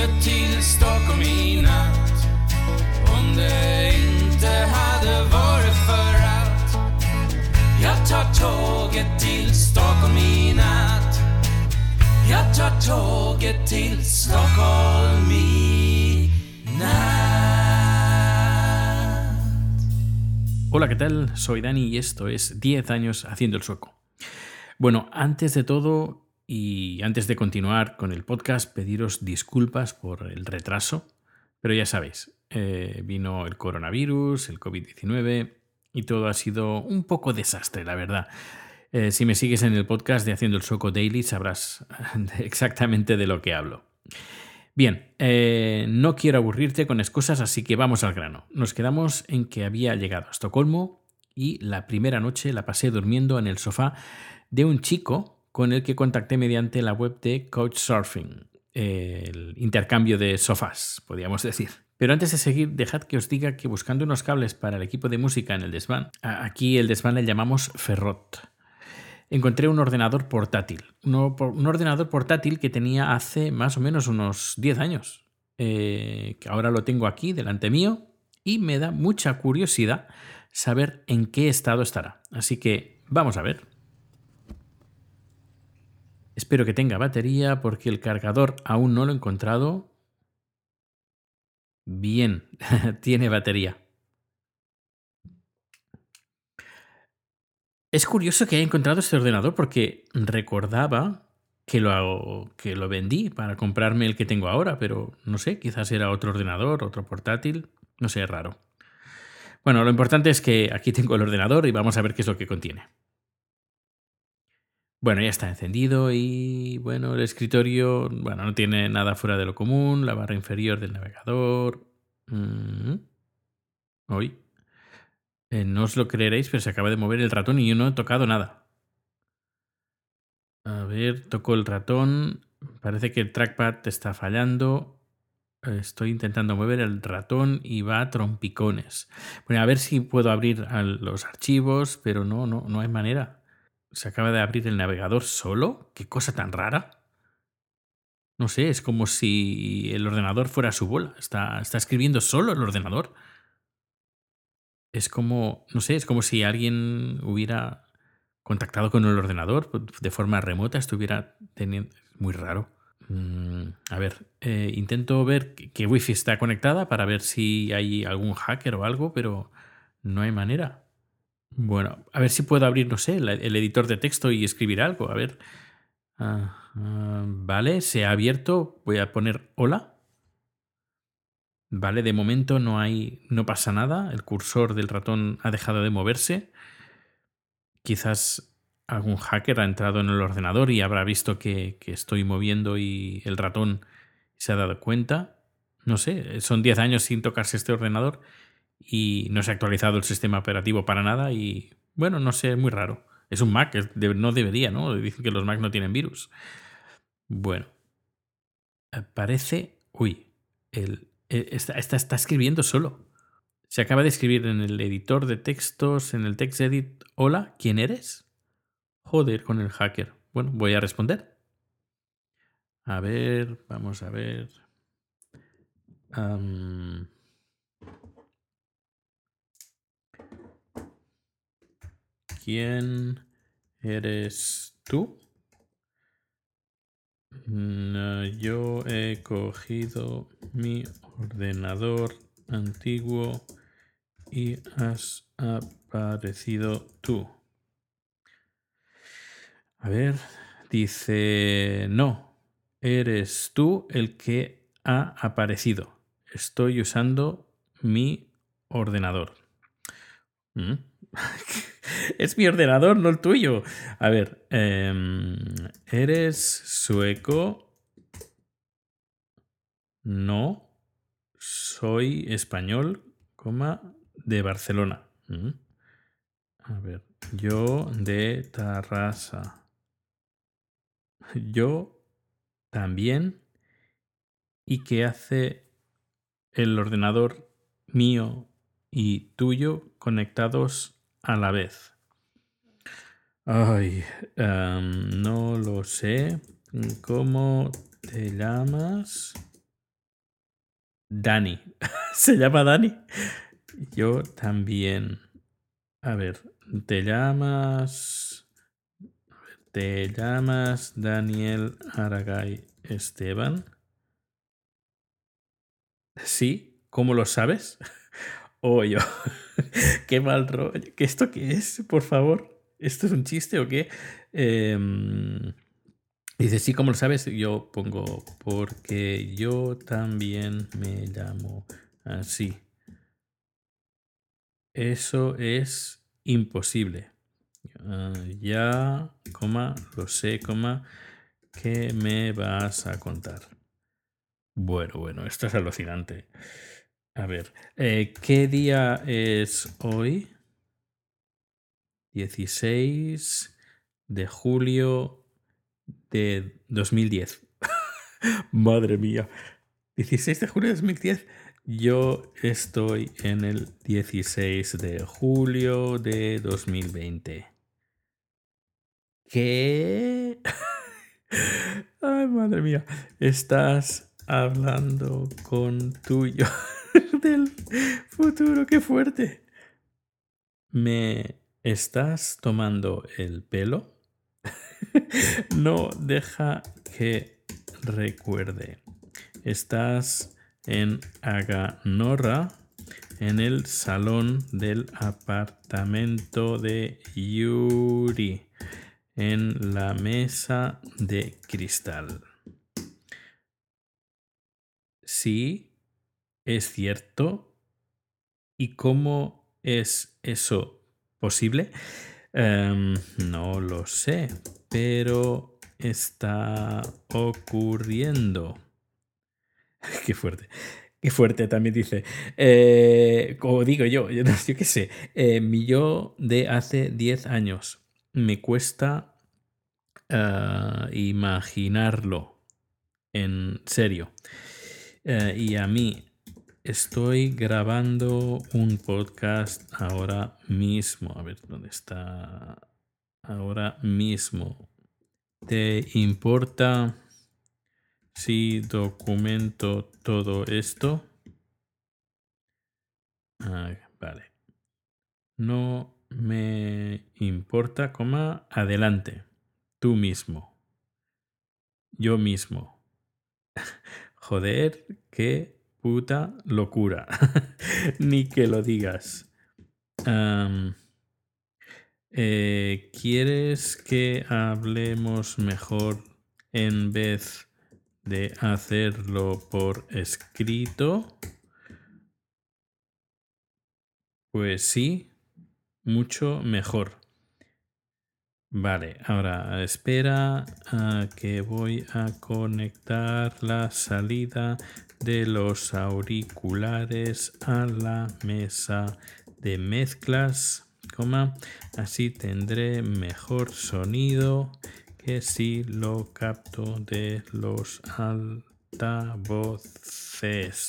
tåget till Stockholm i natt Om det inte hade varit för att Jag tar tåget till Stockholm i natt Jag tar tåget till Stockholm i natt Hola, ¿qué tal? Soy Dani y esto es 10 años haciendo el sueco. Bueno, antes de todo y antes de continuar con el podcast, pediros disculpas por el retraso, pero ya sabéis, eh, vino el coronavirus, el COVID-19 y todo ha sido un poco desastre, la verdad. Eh, si me sigues en el podcast de Haciendo el Sueco Daily sabrás exactamente de lo que hablo. Bien, eh, no quiero aburrirte con excusas, así que vamos al grano. Nos quedamos en que había llegado a Estocolmo y la primera noche la pasé durmiendo en el sofá de un chico con el que contacté mediante la web de Couchsurfing, el intercambio de sofás, podríamos decir. Pero antes de seguir, dejad que os diga que buscando unos cables para el equipo de música en el desván, aquí el desván le llamamos Ferrot, encontré un ordenador portátil. Un ordenador portátil que tenía hace más o menos unos 10 años. Eh, que ahora lo tengo aquí delante mío y me da mucha curiosidad saber en qué estado estará. Así que vamos a ver. Espero que tenga batería porque el cargador aún no lo he encontrado. Bien, tiene batería. Es curioso que haya encontrado este ordenador porque recordaba que lo, que lo vendí para comprarme el que tengo ahora, pero no sé, quizás era otro ordenador, otro portátil, no sé, es raro. Bueno, lo importante es que aquí tengo el ordenador y vamos a ver qué es lo que contiene. Bueno, ya está encendido y bueno, el escritorio, bueno, no tiene nada fuera de lo común, la barra inferior del navegador. Hoy. Eh, no os lo creeréis, pero se acaba de mover el ratón y yo no he tocado nada. A ver, toco el ratón. Parece que el trackpad está fallando. Estoy intentando mover el ratón y va a trompicones. Bueno, a ver si puedo abrir los archivos, pero no, no, no hay manera se acaba de abrir el navegador solo. Qué cosa tan rara. No sé, es como si el ordenador fuera su bola. Está, escribiendo solo el ordenador. Es como, no sé, es como si alguien hubiera contactado con el ordenador de forma remota, estuviera teniendo... Muy raro. Mm, a ver, eh, intento ver qué wifi está conectada para ver si hay algún hacker o algo, pero no hay manera. Bueno, a ver si puedo abrir, no sé, el, editor de texto y escribir algo. A ver. Ah, ah, vale, se ha abierto. Voy a poner hola. Vale, de momento no hay. no pasa nada. El cursor del ratón ha dejado de moverse. Quizás algún hacker ha entrado en el ordenador y habrá visto que, que estoy moviendo y el ratón se ha dado cuenta. No sé, son 10 años sin tocarse este ordenador y no se ha actualizado el sistema operativo para nada y bueno, no sé, es muy raro. Es un Mac, no debería, ¿no? Dicen que los Mac no tienen virus. Bueno, parece... Uy, el, eh, está, está, escribiendo solo. Se acaba de escribir en el editor de textos, en el TextEdit, hola, ¿quién eres? Joder con el hacker. Bueno, voy a responder. A ver, vamos a ver. ¿Quién eres tú? Mm, yo he cogido mi ordenador antiguo y has aparecido tú. A ver, dice, no, eres tú el que ha aparecido. Estoy usando mi ordenador. Mm. es mi ordenador, no el tuyo. A ver, em, ¿eres sueco? No, soy español, coma, de Barcelona. Mm. A ver, yo de Tarrasa. Yo también. ¿Y qué hace el ordenador mío y tuyo conectados a la vez? Ay, em, no lo sé, ¿Cómo te llamas? Dani. ¿Se llama Dani? Yo también. A ver, ¿te llamas... ¿Te llamas Daniel Aragay Esteban? Sí, ¿cómo lo sabes? O yo. qué mal rollo. ¿Qué esto qué es? Por favor. ¿Esto es un chiste o qué? Em, dice, sí, ¿cómo lo sabes? Yo pongo, porque yo también me llamo así. Eso es imposible. Ah, ya, coma, lo sé, coma, ¿qué me vas a contar? Bueno, bueno, esto es alucinante. A ver, eh, ¿qué día es hoy? 16 de julio de 2010. Madre mía. 16 de julio de 2010. Yo estoy en el 16 de julio de 2020. ¿Qué? Ay, madre mía. Estás hablando con tuyo del futuro. Qué fuerte. ¿Me estás tomando el pelo? no deja que recuerde. Estás en Aganorra, en el salón del apartamento de Yuri, en la mesa de cristal. Sí, es cierto. ¿Y cómo es eso posible? Em, no lo sé, pero está ocurriendo. Qué fuerte. Qué fuerte también dice. Eh, como digo yo, yo, qué sé. Eh, mi yo de hace 10 años. Me cuesta eh, imaginarlo. En serio. y a mí estoy grabando un podcast ahora mismo. A ver, ¿dónde está? Ahora mismo. ¿Te importa? Si documento todo esto. Ah, vale. No me importa, coma, adelante. Tú mismo. Yo mismo. Joder, qué puta locura. Ni que lo digas. Eh, ¿Quieres que hablemos mejor en vez de hacerlo por escrito, pues sí, mucho mejor. Vale, ahora espera que voy a conectar la salida de los auriculares a la mesa de mezclas, así tendré mejor sonido que si lo capto de los altavoces.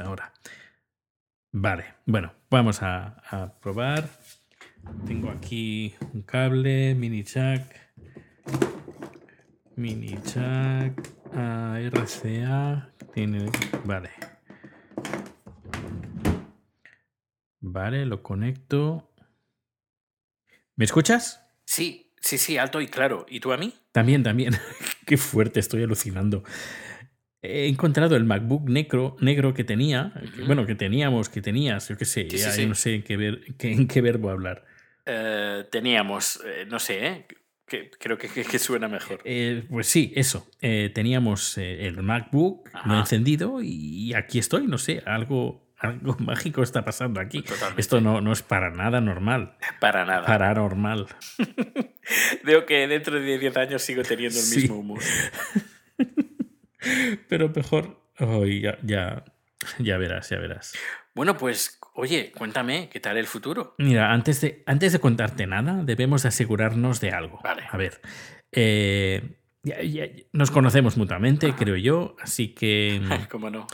Ahora. Vale, bueno, vamos a, probar. Tengo aquí un cable, mini jack. Mini jack a RCA. Tiene. Vale. Vale, lo conecto. ¿Me escuchas? Sí, sí, sí, alto y claro. ¿Y tú a mí? También, también. Qué fuerte, estoy alucinando. He encontrado el MacBook negro, negro que tenía, bueno, que teníamos, que tenías, yo qué sé, ya no sé en qué, ver, en qué verbo hablar. Eh, teníamos, eh, no sé, ¿eh? Que, creo que, que, suena mejor. Pues sí, eso. teníamos el MacBook, lo he encendido y aquí estoy, no sé, algo algo mágico está pasando aquí. Esto no, no, es para nada normal. Para nada. Paranormal. Veo que dentro de 10 años sigo teniendo el mismo humor. Pero mejor. ya, ya, ya verás, ya verás. Bueno, pues, oye, cuéntame, ¿qué tal el futuro? Mira, antes de, antes de contarte nada, debemos asegurarnos de algo. Vale. A ver. Eh, nos conocemos mutuamente, creo yo, así que. ¿Cómo no?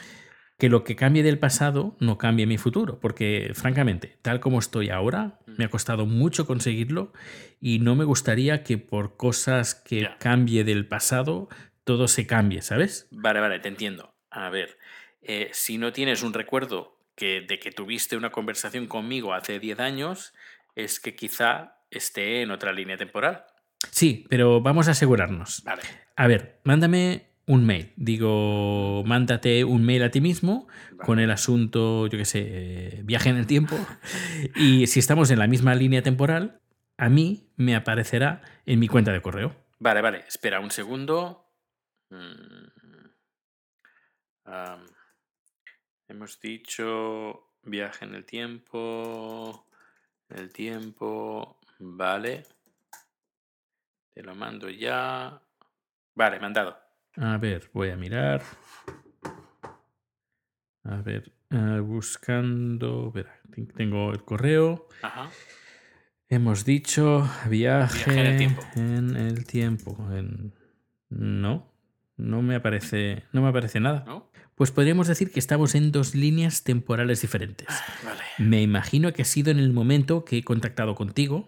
que lo que cambie del pasado no cambie mi futuro, porque francamente, tal como estoy ahora, me ha costado mucho conseguirlo y no me gustaría que por cosas que cambie del pasado todo se cambie, ¿sabes? Vale, vale, te entiendo. A ver, eh, si no tienes un recuerdo que, de que tuviste una conversación conmigo hace 10 años, es que quizá esté en otra línea temporal. Sí, pero vamos a asegurarnos. Vale. A ver, mándame un mail. Digo, mándate un mail a ti mismo Vale. con el asunto, yo qué sé, eh, viaje en el tiempo. y si estamos en la misma línea temporal, a mí me aparecerá en mi cuenta de correo. Vale, vale, espera un segundo. Mm. Hemos dicho viaje en el tiempo. El tiempo. Vale. Te lo mando ya. Vale, mandado. A ver, voy a mirar. A ver, eh, buscando. Ten- tengo el correo. Ajá. Hemos dicho viaje, Viaje en el tiempo. en el tiempo. En- No, no me aparece, no me aparece nada. ¿No? Pues podríamos decir que estamos en dos líneas temporales diferentes. Vale. Me imagino que ha sido en el momento que he contactado contigo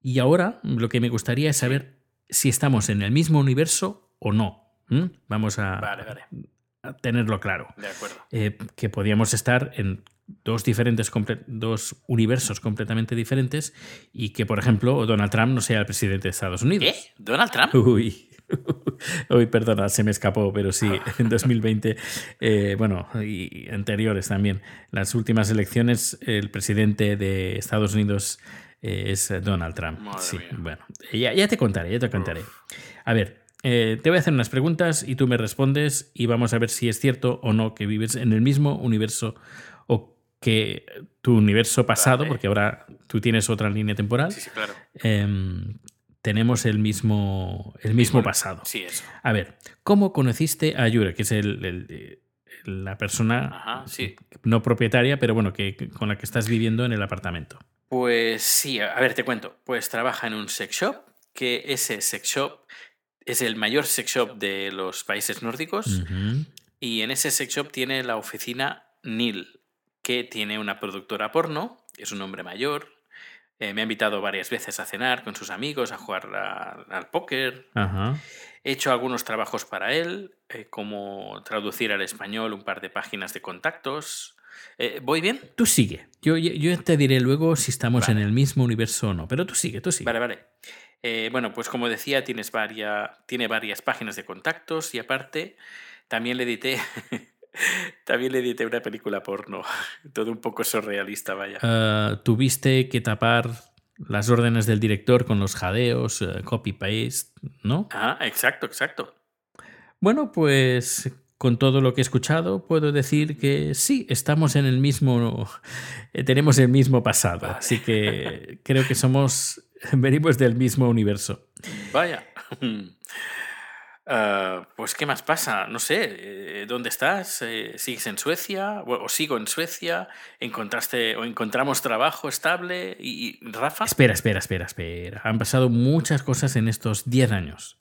y ahora lo que me gustaría es saber si estamos en el mismo universo o no. ¿Mm? Vamos a, Vale, vale. a tenerlo claro. De acuerdo. Eh, que podíamos estar en dos diferentes dos universos completamente diferentes y que, por ejemplo, Donald Trump no sea el presidente de Estados Unidos. ¿Qué? ¿Donald Trump? Uy. Uy, perdona, se me escapó, pero sí, en 2020, eh, bueno, y anteriores también, las últimas elecciones, el presidente de Estados Unidos eh, es Donald Trump. Madre sí, mía. bueno, ya, ya te contaré, ya te contaré. A ver, eh, te voy a hacer unas preguntas y tú me respondes y vamos a ver si es cierto o no que vives en el mismo universo o que tu universo pasado, Vale. porque ahora tú tienes otra línea temporal, Sí, sí, claro. Em, tenemos el mismo, el mismo pasado. Sí, eso. A ver, ¿cómo conociste a Yure, que es el- el- la persona Ajá, sí. no propietaria, pero bueno, que, con la que estás viviendo en el apartamento? Pues sí, a ver, te cuento. Pues trabaja en un sex shop, que ese sex shop es el mayor sex shop de los países nórdicos. Y en ese sex shop tiene la oficina Neil, que tiene una productora porno, es un hombre mayor. Eh, me ha invitado varias veces a cenar con sus amigos, a jugar a- al póker. Ajá. He hecho algunos trabajos para él, eh, como traducir al español un par de páginas de contactos. Eh, ¿Voy bien? Tú sigue. Yo, te diré luego si estamos Vale. en el mismo universo o no, pero tú sigue, tú sigue. Vale, vale. Bueno, pues como decía, tienes varia- tiene varias páginas de contactos y aparte también le edité, también le edité una película porno, todo un poco surrealista, vaya. Ah, Tuviste que tapar las órdenes del director con los jadeos, eh, copy-paste, ¿no? Ah, exacto, exacto. Bueno, pues con todo lo que he escuchado, puedo decir que sí, estamos en el mismo. eh, tenemos el mismo pasado. Así que creo que somos. venimos del mismo universo. Vaya. Ah, pues, ¿qué más pasa? No sé, eh, ¿dónde estás? Eh, ¿Sigues en Suecia? ¿O, sigo en Suecia? ¿Encontraste o encontramos trabajo estable? ¿Y, y Rafa? Espera, espera, espera, espera. Han pasado muchas cosas en estos 10 años.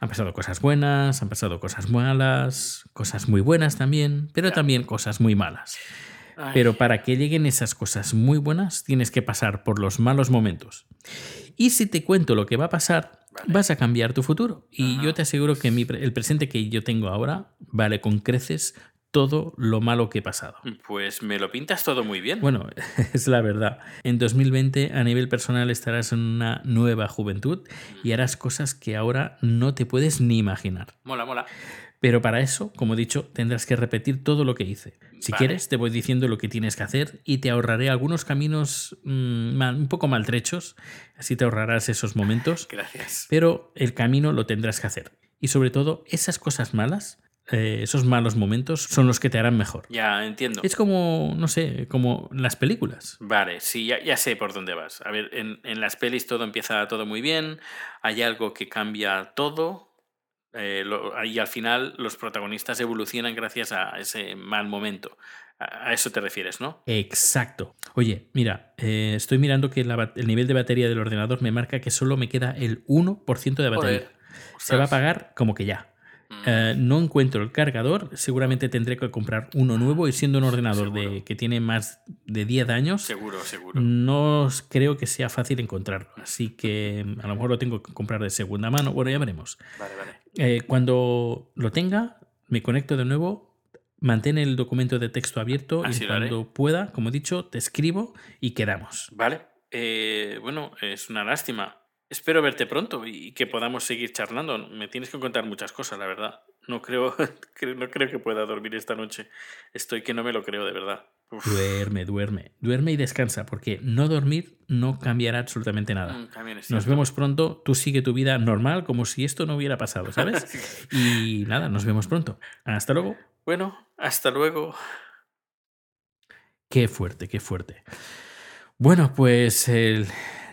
Han pasado cosas buenas, han pasado cosas malas, cosas muy buenas también, pero también cosas muy malas. Ay, Pero para que lleguen esas cosas muy buenas, tienes que pasar por los malos momentos. Y si te cuento lo que va a pasar, Vale. vas a cambiar tu futuro. Y Ajá. yo te aseguro que mi el presente que yo tengo ahora vale con creces todo lo malo que he pasado. Pues me lo pintas todo muy bien. Bueno, es la verdad. En 2020, a nivel personal, estarás en una nueva juventud y harás cosas que ahora no te puedes ni imaginar. Mola, mola. Pero para eso, como he dicho, tendrás que repetir todo lo que hice. Si Vale. quieres, te voy diciendo lo que tienes que hacer y te ahorraré algunos caminos mm, un poco maltrechos, así te ahorrarás esos momentos, Gracias. pero el camino lo tendrás que hacer. Y sobre todo, esas cosas malas, eh, esos malos momentos, son los que te harán mejor. Ya entiendo. Es como, no sé, como las películas. Vale, sí, ya, ya sé por dónde vas. A ver, en, en las pelis todo empieza todo muy bien, hay algo que cambia todo eh, lo- y al final los protagonistas evolucionan gracias a ese mal momento. A, a eso te refieres, ¿no? Exacto. Oye, mira, eh, estoy mirando que la el nivel de batería del ordenador me marca que solo me queda el 1% de batería. Joder, Se va a apagar como que ya. Mm, Eh, no encuentro el cargador, seguramente tendré que comprar uno nuevo y siendo un ordenador de, que tiene más de 10 años, seguro, seguro. no creo que sea fácil encontrarlo. Así que mm, a lo mejor lo tengo que comprar de segunda mano. Bueno, ya veremos. Vale, vale. Eh, cuando lo tenga, me conecto de nuevo, mantén el documento de texto abierto Así y cuando pueda, como he dicho, te escribo y quedamos. Vale. Eh, bueno, es una lástima. Espero verte pronto y que podamos seguir charlando. Me tienes que contar muchas cosas, la verdad. No creo, cre- no creo que pueda dormir esta noche. Estoy que no me lo creo, de verdad. Uf. Duerme, duerme, duerme y descansa, porque no dormir no cambiará absolutamente nada. Mm, Nos vemos pronto, tú sigue tu vida normal como si esto no hubiera pasado, ¿sabes? Y nada, nos vemos pronto. Hasta luego. Bueno, hasta luego. Qué fuerte, qué fuerte. Bueno, pues el-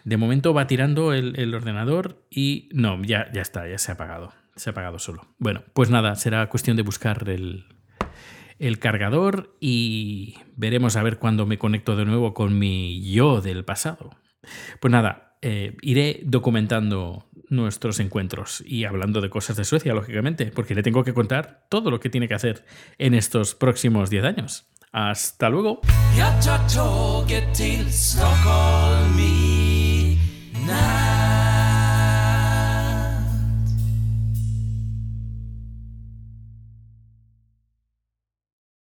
de momento va tirando el, el ordenador y no, ya, ya está, ya se ha apagado. Se ha apagado solo. Bueno, pues nada, será cuestión de buscar el, el cargador y veremos a ver cuándo me conecto de nuevo con mi yo del pasado. Pues nada, eh, iré documentando nuestros encuentros y hablando de cosas de Suecia, lógicamente, porque le tengo que contar todo lo que tiene que hacer en estos próximos 10 años. Hasta luego.